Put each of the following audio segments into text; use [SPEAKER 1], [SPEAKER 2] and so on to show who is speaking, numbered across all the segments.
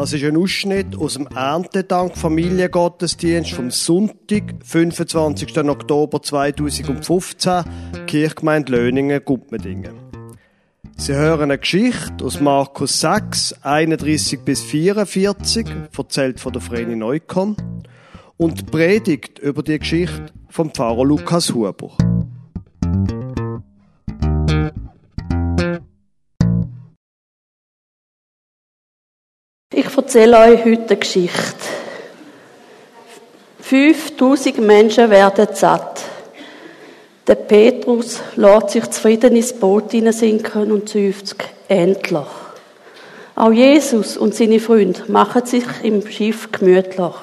[SPEAKER 1] Das ist ein Ausschnitt aus dem Erntedank Familiengottesdienst vom Sonntag, 25. Oktober 2015, Kirchgemeinde Löningen, Guttmedingen. Sie hören eine Geschichte aus Markus 6, 31 bis 44, erzählt von der Vreni Neukomm, und predigt über die Geschichte vom Pfarrer Lukas Huber.
[SPEAKER 2] Ich erzähle euch heute eine Geschichte. 5000 Menschen werden satt. Der Petrus lässt sich zufrieden ins Boot hineinsinken und seufzt endlich. Auch Jesus und seine Freunde machen sich im Schiff gemütlich.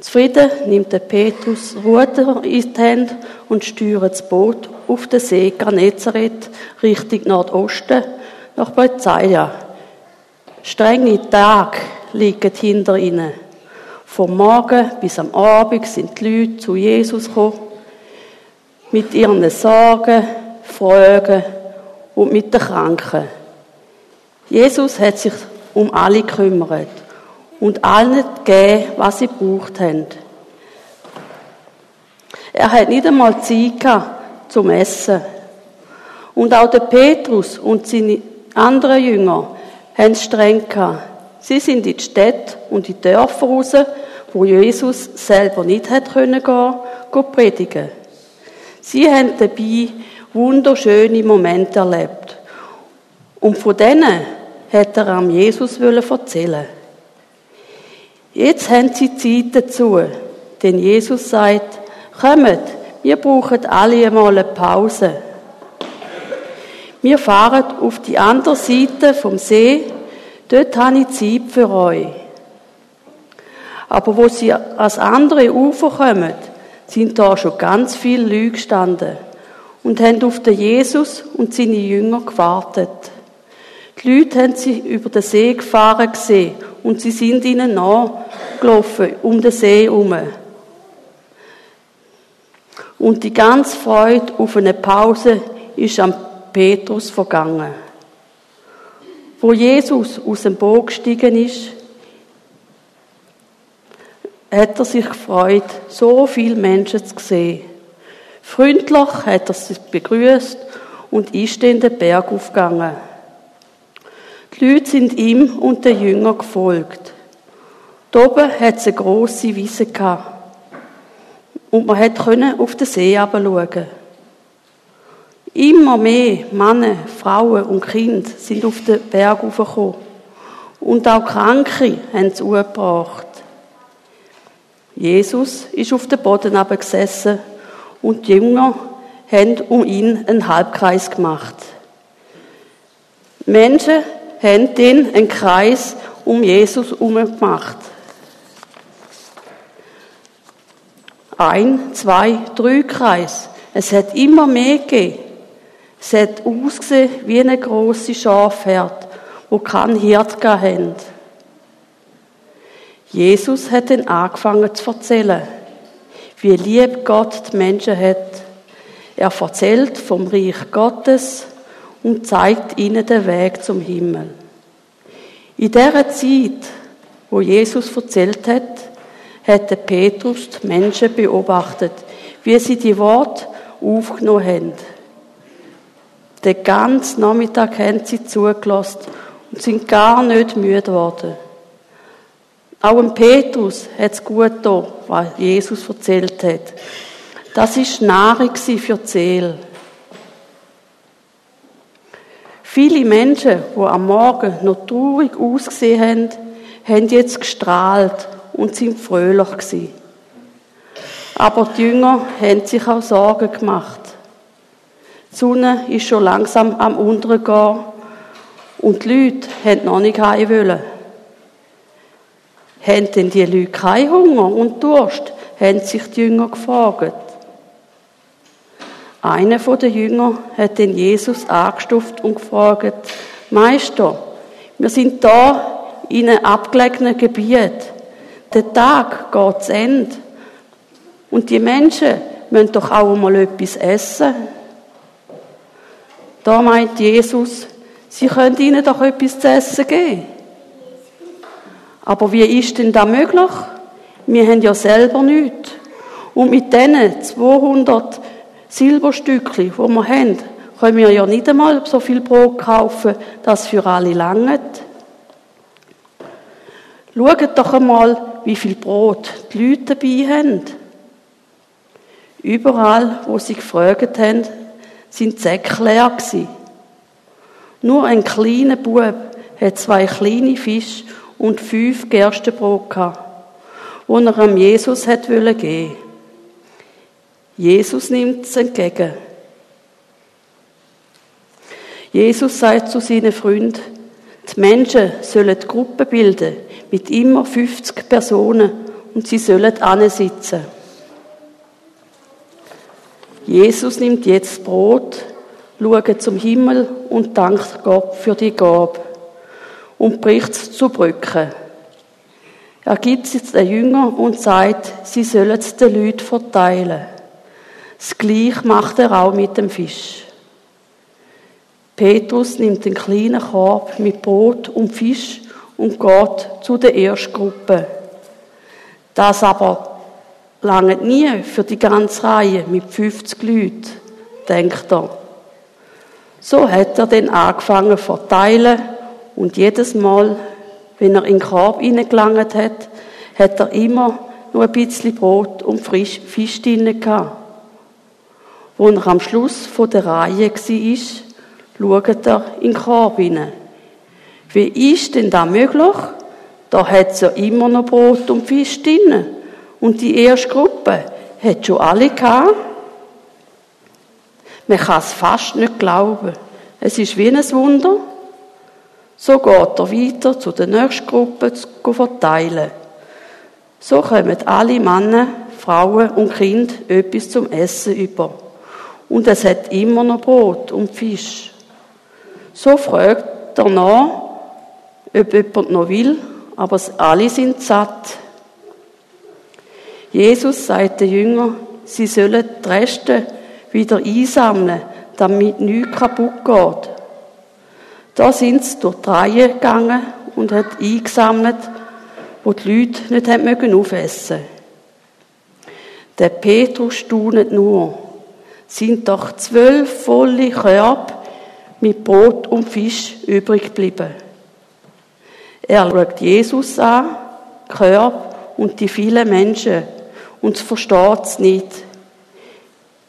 [SPEAKER 2] Zufrieden nimmt der Petrus Ruder in die Hände und steuert das Boot auf den See Genezareth Richtung Nordosten nach Bethsaida. Strenge Tage liegen hinter ihnen. Vom Morgen bis am Abend sind die Leute zu Jesus gekommen, mit ihren Sorgen, Fragen und mit den Kranken. Jesus hat sich um alle gekümmert und allen gegeben, was sie gebraucht haben. Er hat nicht einmal Zeit gehabt zum Essen. Und auch der Petrus und seine anderen Jünger haben es streng gehabt. Sie sind in die Städte und in die Dörfer raus, wo Jesus selber nicht hat können gehen, gehen predigen. Sie haben dabei wunderschöne Momente erlebt. Und von denen hat er am Jesus erzählen Jetzt haben sie Zeit dazu, denn Jesus sagt, kommt, wir brauchen alle einmal eine Pause. Wir fahren auf die andere Seite vom See. Dort habe ich Zeit für euch. Aber wo sie ans andere Ufer kommen, sind da schon ganz viele Leute gestanden und haben auf den Jesus und seine Jünger gewartet. Die Leute haben sie über den See gefahren gesehen und sie sind ihnen nachgelaufen um den See herum. Und die ganze Freude auf eine Pause ist am Petrus vergangen. Wo Jesus aus dem Boot gestiegen ist, hat er sich gefreut, so viele Menschen zu sehen. Freundlich hat er sich begrüßt und ist den Berg aufgegangen. Die Leute sind ihm und den Jüngern gefolgt. Oben hat es eine grosse Wiese gehabt. Und man konnte auf den See schauen. Immer mehr Männer, Frauen und Kinder sind auf den Berg hochgekommen. Und auch Kranke haben es umgebracht. Jesus ist auf dem Boden gesessen und die Jünger haben um ihn einen Halbkreis gemacht. Menschen haben dann einen Kreis um Jesus herum gemacht. Ein, zwei, drei Kreis. Es hat immer mehr gegeben. Es hat ausgesehen wie eine große Schafherd, wo kein Hirt haben. Jesus hat dann angefangen zu erzählen, wie lieb Gott die Menschen hat. Er erzählt vom Reich Gottes und zeigt ihnen den Weg zum Himmel. In der Zeit, wo Jesus erzählt hat, hat Petrus die Menschen beobachtet, wie sie die Worte aufgenommen haben. Den ganzen Nachmittag haben sie zugelassen und sind gar nicht müde geworden. Auch ein Petrus hat es gut da, was Jesus erzählt hat. Das ist Nahrung für die Seele. Viele Menschen, die am Morgen noch traurig ausgesehen haben, haben jetzt gestrahlt und sind fröhlich gewesen. Aber die Jünger haben sich auch Sorgen gemacht. Die Sonne ist schon langsam am Untergehen und die Leute haben noch nicht heim wollen. Haben denn die Leute keinen Hunger und Durst? haben sich die Jünger gefragt. Einer von den Jüngern hat den Jesus angestuft und gefragt, Meister, wir sind da in einem abgelegenen Gebiet. Der Tag geht zu Ende. Und die Menschen müssen doch auch mal etwas essen. Da meint Jesus, sie können ihnen doch etwas zu essen geben. Aber wie ist denn das möglich? Wir haben ja selber nichts. Und mit diesen 200 Silberstückchen, die wir haben, können wir ja nicht einmal so viel Brot kaufen, dass für alle langt. Schaut doch einmal, wie viel Brot die Leute dabei haben. Überall, wo sie gefragt haben, sind die Säcke leer gewesen. Nur ein kleiner Bub hat zwei kleine Fische und fünf Gerstenbrot gehabt, wo er am Jesus hat geben geben. Jesus nimmt es entgegen. Jesus sagt zu seinen Freunden, die Menschen sollen Gruppen bilden mit immer 50 Personen und sie sollen sitzen. Jesus nimmt jetzt Brot, schaut zum Himmel und dankt Gott für die Gabe und bricht es zu Brücken. Er gibt es den Jüngern und sagt, sie sollen es den Leuten verteilen. Das Gleiche macht er auch mit dem Fisch. Petrus nimmt den kleinen Korb mit Brot und Fisch und geht zu der Erstgruppe. Das aber lange nie für die ganze Reihe mit 50 Leuten, denkt er. So hat er dann angefangen zu verteilen und jedes Mal, wenn er in den Korb hineingelangt hat, hat er immer nur ein bisschen Brot und Frisch Fisch drin gehabt. Wo er am Schluss der Reihe war, schaut er in den Korb hinein. Wie ist denn das möglich? Da hat es ja immer noch Brot und Fisch drin. Und die erste Gruppe hat schon alle gehabt. Man kann es fast nicht glauben. Es ist wie ein Wunder. So geht er weiter zu der nächsten Gruppe zu verteilen. So kommen alle Männer, Frauen und Kinder etwas zum Essen über. Und es hat immer noch Brot und Fisch. So fragt er nach, ob jemand noch will, aber alle sind satt. Jesus sagt den Jüngern, sie sollen die Reste wieder einsammeln, damit nichts kaputt geht. Da sind sie durch die Reihe gegangen und hat eingesammelt, wo die Leute nicht haben mögen aufessen. Der Petrus staunet nur. Sind doch zwölf volle Körbe mit Brot und Fisch übrig geblieben. Er schaut Jesus an, Körbe und die vielen Menschen und versteht es nicht.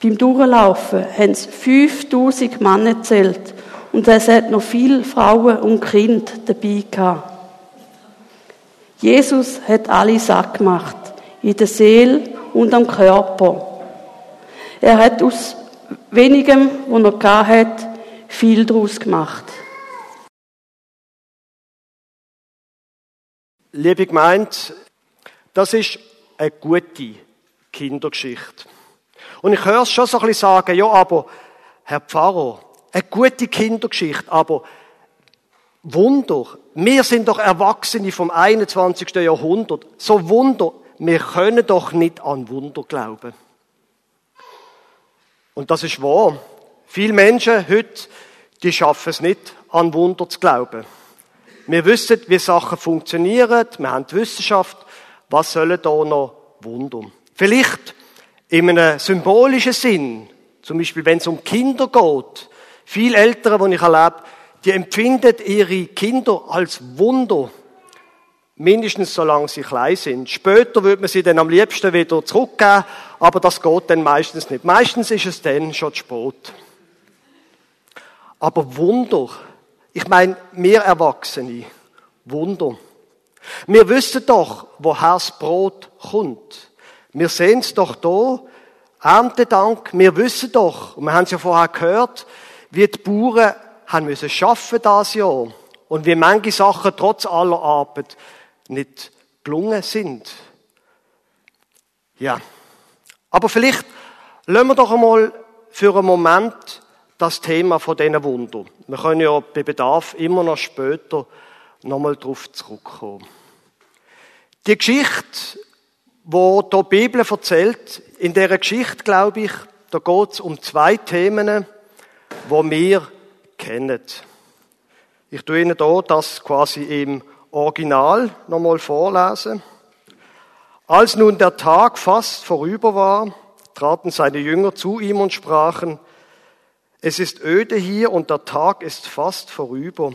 [SPEAKER 2] Beim Durchlaufen haben sie 5000 Männer gezählt und es hat noch viele Frauen und Kinder dabei gehabt. Jesus hat alle satt gemacht, in der Seele und am Körper. Er hat aus wenigem, was er hat, viel daraus gemacht.
[SPEAKER 1] Liebe Gemeinde, das ist eine gute Kindergeschichte. Und ich höre es schon so ein bisschen sagen, ja, aber, Herr Pfarrer, eine gute Kindergeschichte, aber Wunder. Wir sind doch Erwachsene vom 21. Jahrhundert. So Wunder. Wir können doch nicht an Wunder glauben. Und das ist wahr. Viele Menschen heute, die schaffen es nicht, an Wunder zu glauben. Wir wissen, wie Sachen funktionieren. Wir haben die Wissenschaft. Was sollen da noch Wunder? Vielleicht in einem symbolischen Sinn. Zum Beispiel, wenn es um Kinder geht. Viele Eltern, die ich erlebe, die empfinden ihre Kinder als Wunder. Mindestens solange sie klein sind. Später würde man sie dann am liebsten wieder zurückgeben, aber das geht dann meistens nicht. Meistens ist es dann schon zu spät. Aber Wunder, ich meine, wir Erwachsene, Wunder. Wir wissen doch, woher das Brot kommt. Wir sehen es doch da, Erntedank, wir wissen doch, und wir haben es ja vorher gehört, wie die Bauern haben müssen schaffen das Jahr und wie manche Sachen trotz aller Arbeit nicht gelungen sind. Ja. Aber vielleicht lassen wir doch einmal für einen Moment das Thema von diesen Wunder. Wir können ja bei Bedarf immer noch später nochmal darauf zurückkommen. Die Geschichte, wo die Bibel erzählt, in dieser Geschichte, glaube ich, da geht es um zwei Themen, wo wir kennen. Ich tue Ihnen hier das quasi im Original nochmal vorlesen. Als nun der Tag fast vorüber war, traten seine Jünger zu ihm und sprachen, es ist öde hier und der Tag ist fast vorüber.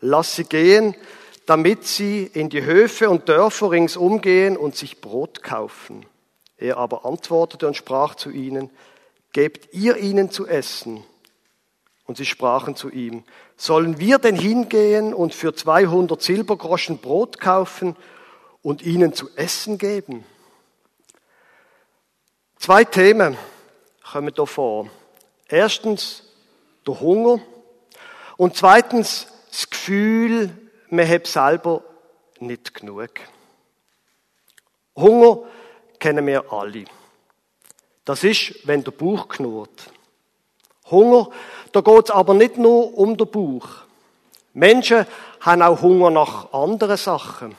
[SPEAKER 1] Lass sie gehen, damit sie in die Höfe und Dörfer ringsum gehen und sich Brot kaufen. Er aber antwortete und sprach zu ihnen, gebt ihr ihnen zu essen. Und sie sprachen zu ihm, sollen wir denn hingehen und für 200 Silbergroschen Brot kaufen und ihnen zu essen geben? Zwei Themen kommen hier vor. Erstens der Hunger und zweitens das Gefühl, man hat selber nicht genug. Hunger kennen wir alle. Das ist, wenn der Bauch knurrt. Hunger, da geht es aber nicht nur um den Bauch. Menschen haben auch Hunger nach anderen Sachen.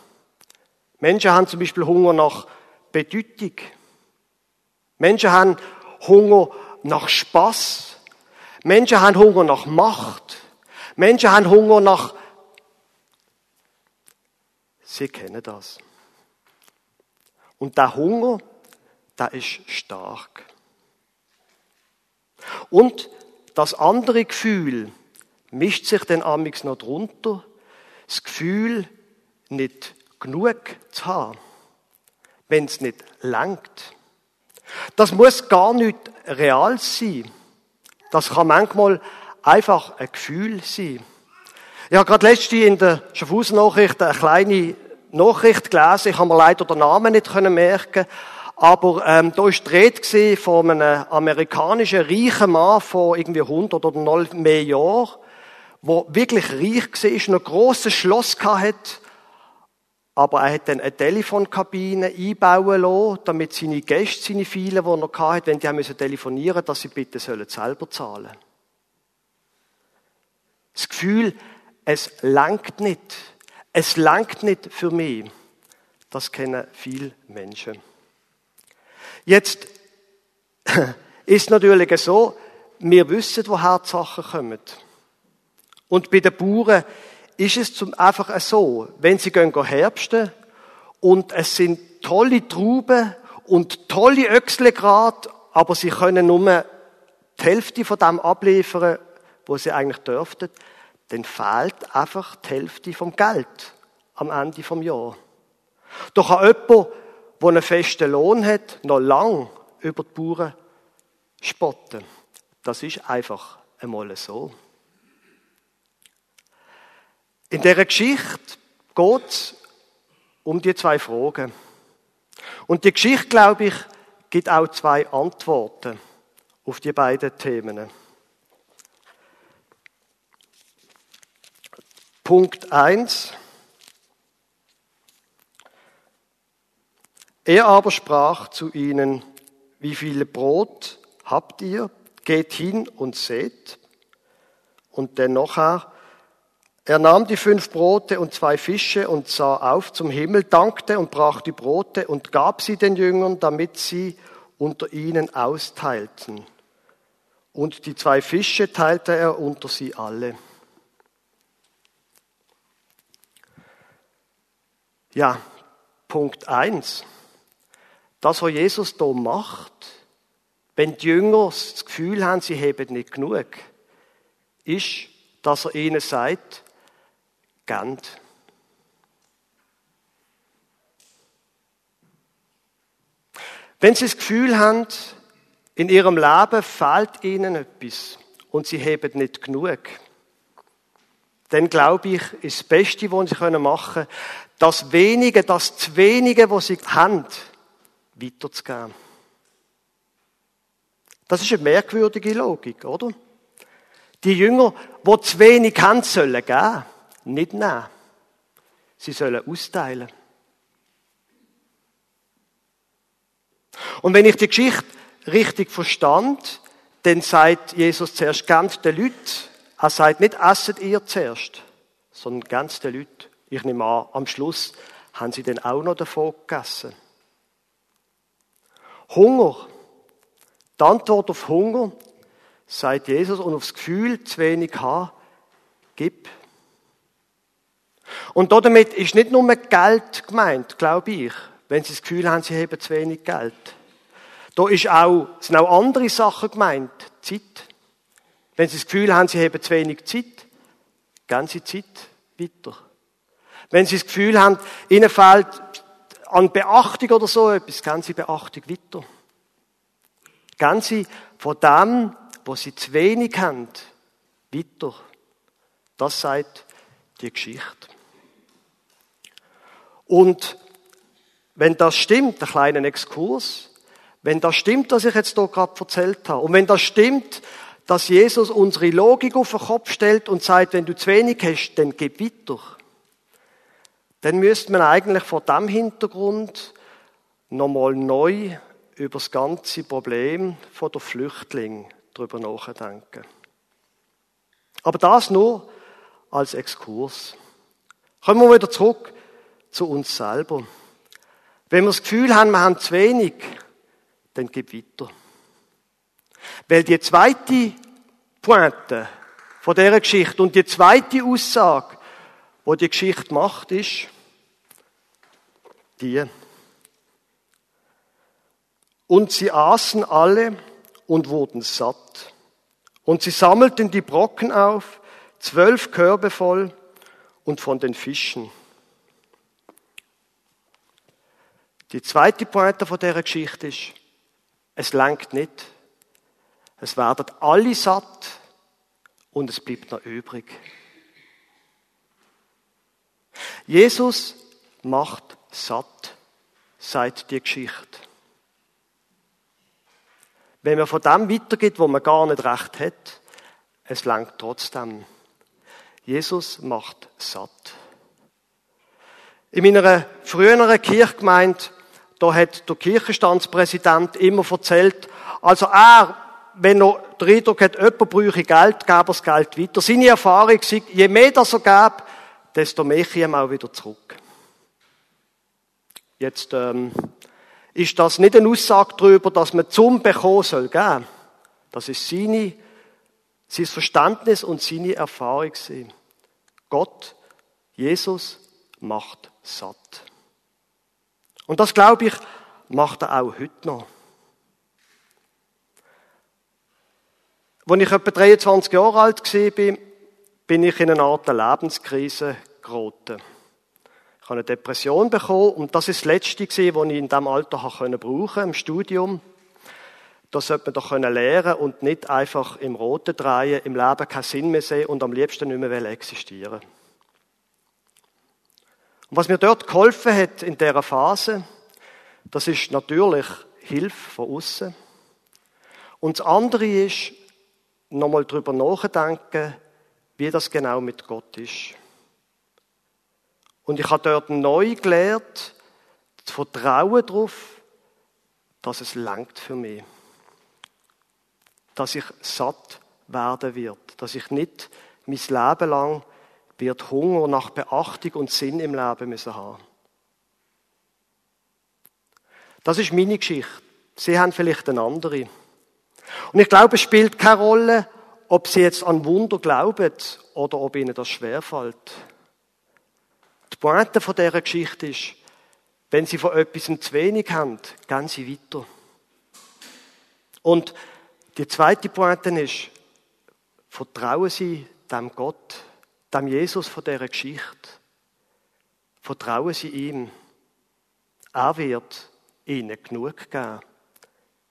[SPEAKER 1] Menschen haben zum Beispiel Hunger nach Bedeutung. Menschen haben Hunger nach Spaß. Menschen haben Hunger nach Macht. Menschen haben Hunger nach Sie kennen das. Und der Hunger, der ist stark. Und das andere Gefühl mischt sich dann amix noch drunter. Das Gefühl, nicht genug zu haben, wenn es nicht langt. Das muss gar nicht real sein. Das kann manchmal einfach ein Gefühl sein. Ich habe gerade letzte in der Schaffhausen Nachricht eine kleine Nachricht gelesen. Ich habe mir leider den Namen nicht merken aber ähm, da ist die Rede von einem amerikanischen reichen Mann von irgendwie 100 oder noch mehr Jahren, der wirklich reich war, ein grosses Schloss hatte, aber er hat dann eine Telefonkabine einbauen lassen, damit seine Gäste, seine vielen, die er hatte, wenn die haben telefonieren, dass sie bitte sollen selber zahlen. Das Gefühl, es langt nicht. Es langt nicht für mich. Das kennen viele Menschen. Jetzt ist natürlich so, wir wissen, woher die Sachen kommen. Und bei den Bauern ist es einfach so, wenn sie gehen herbsten und es sind tolle Trauben und tolle Öchsle aber sie können nur die Hälfte von dem abliefern, wo sie eigentlich dürften, dann fehlt einfach die Hälfte vom Geld am Ende vom Jahr. Doch kann jemand, der einen festen Lohn hat, noch lang über die Bauern spotten. Das ist einfach einmal so. In dieser Geschichte geht es um die zwei Fragen. Und die Geschichte, glaube ich, gibt auch zwei Antworten auf die beiden Themen. Punkt eins: Er aber sprach zu ihnen, wie viele Brot habt ihr? Geht hin und seht. Und dennoch, er nahm die fünf Brote und zwei Fische und sah auf zum Himmel, dankte und brach die Brote und gab sie den Jüngern, damit sie unter ihnen austeilten. Und die zwei Fische teilte er unter sie alle. Ja, Punkt eins. Das, was Jesus hier macht, wenn die Jünger das Gefühl haben, sie haben nicht genug, ist, dass er ihnen sagt, Gend. Wenn sie das Gefühl haben, in ihrem Leben fehlt ihnen etwas und sie haben nicht genug, dann glaube ich, ist das Beste, was sie machen können, das Wenige, das zu Wenige, was sie haben, weiterzugeben. Das ist eine merkwürdige Logik, oder? Die Jünger, die zu wenig haben, sollen geben, nicht nehmen. Sie sollen austeilen. Und wenn ich die Geschichte richtig verstand, dann sagt Jesus zuerst ganz den Leuten, er sagt nicht, esset ihr zuerst, sondern ganz den Leuten. Ich nehme an, am Schluss haben sie dann auch noch davon gegessen. Hunger. Die Antwort auf Hunger, sagt Jesus, und aufs Gefühl, zu wenig haben, gib. Und damit ist nicht nur Geld gemeint, glaube ich, wenn sie das Gefühl haben, sie haben zu wenig Geld. Da ist auch, sind auch andere Sachen gemeint. Zeit. Wenn sie das Gefühl haben, sie haben zu wenig Zeit, gehen sie Zeit weiter. Wenn sie das Gefühl haben, ihnen fehlt an Beachtung oder so etwas, gehen sie Beachtung weiter. Gehen sie von dem, wo sie zu wenig haben, weiter. Das sagt die Geschichte. Und wenn das stimmt, ein kleiner Exkurs, wenn das stimmt, was ich jetzt hier gerade erzählt habe, und wenn das stimmt, dass Jesus unsere Logik auf den Kopf stellt und sagt, wenn du zu wenig hast, dann gib weiter, dann müsste man eigentlich vor dem Hintergrund nochmal neu über das ganze Problem von der Flüchtling darüber nachdenken. Aber das nur als Exkurs. Kommen wir wieder zurück zu uns selber. Wenn wir das Gefühl haben, wir haben zu wenig, dann gib weiter. Weil die zweite Pointe von dieser Geschichte und die zweite Aussage, wo die Geschichte macht, ist die. Und sie aßen alle und wurden satt. Und sie sammelten die Brocken auf, zwölf Körbe voll und von den Fischen. Die zweite Pointe von dieser Geschichte ist, es langt nicht. Es werden alle satt und es bleibt noch übrig. Jesus macht satt, sagt die Geschichte. Wenn man von dem weitergeht, wo man gar nicht recht hat, es langt trotzdem. Jesus macht satt. In meiner früheren Kirchgemeinde, da hat der Kirchenstandspräsident immer erzählt, also er, wenn er den Eindruck hat, jemand bräuchte Geld, gab er das Geld weiter. Seine Erfahrung war, je mehr das er gab, desto mehr kam er auch wieder zurück. Jetzt ähm, ist das nicht eine Aussage darüber, dass man zum Bekommen soll geben. Das ist seine, sein Verständnis und seine Erfahrung. Gott, Jesus, macht satt. Und das, glaube ich, macht er auch heute noch. Als ich etwa 23 Jahre alt war, bin ich in eine Art Lebenskrise geraten. Ich habe eine Depression bekommen und das ist das Letzte, was ich in diesem Alter brauchen konnte, im Studium. Das sollte man doch lernen und nicht einfach im Roten drehen, im Leben keinen Sinn mehr sehen und am liebsten nicht mehr existieren. Und was mir dort geholfen hat in dieser Phase, das ist natürlich Hilfe von außen. Und das andere ist, nochmal drüber nachdenken, wie das genau mit Gott ist. Und ich habe dort neu gelernt, zu vertrauen darauf, dass es langt für mich. Dass ich satt werden wird. Dass ich nicht mein Leben lang wird Hunger nach Beachtung und Sinn im Leben müssen haben. Das ist meine Geschichte. Sie haben vielleicht eine andere. Und ich glaube, es spielt keine Rolle, ob sie jetzt an Wunder glauben oder ob ihnen das schwerfällt. Die Pointe von dieser Geschichte ist, wenn sie von etwas zu wenig haben, gehen sie weiter. Und die zweite Pointe ist, vertrauen sie dem Gott, dem Jesus von dieser Geschichte. Vertrauen sie ihm. Er wird ihnen genug geben.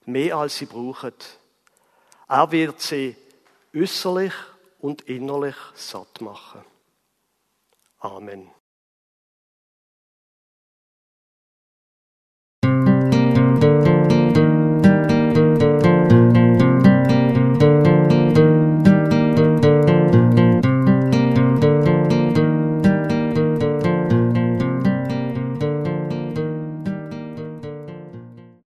[SPEAKER 1] Mehr als sie brauchen. Er wird sie äußerlich und innerlich satt machen. Amen.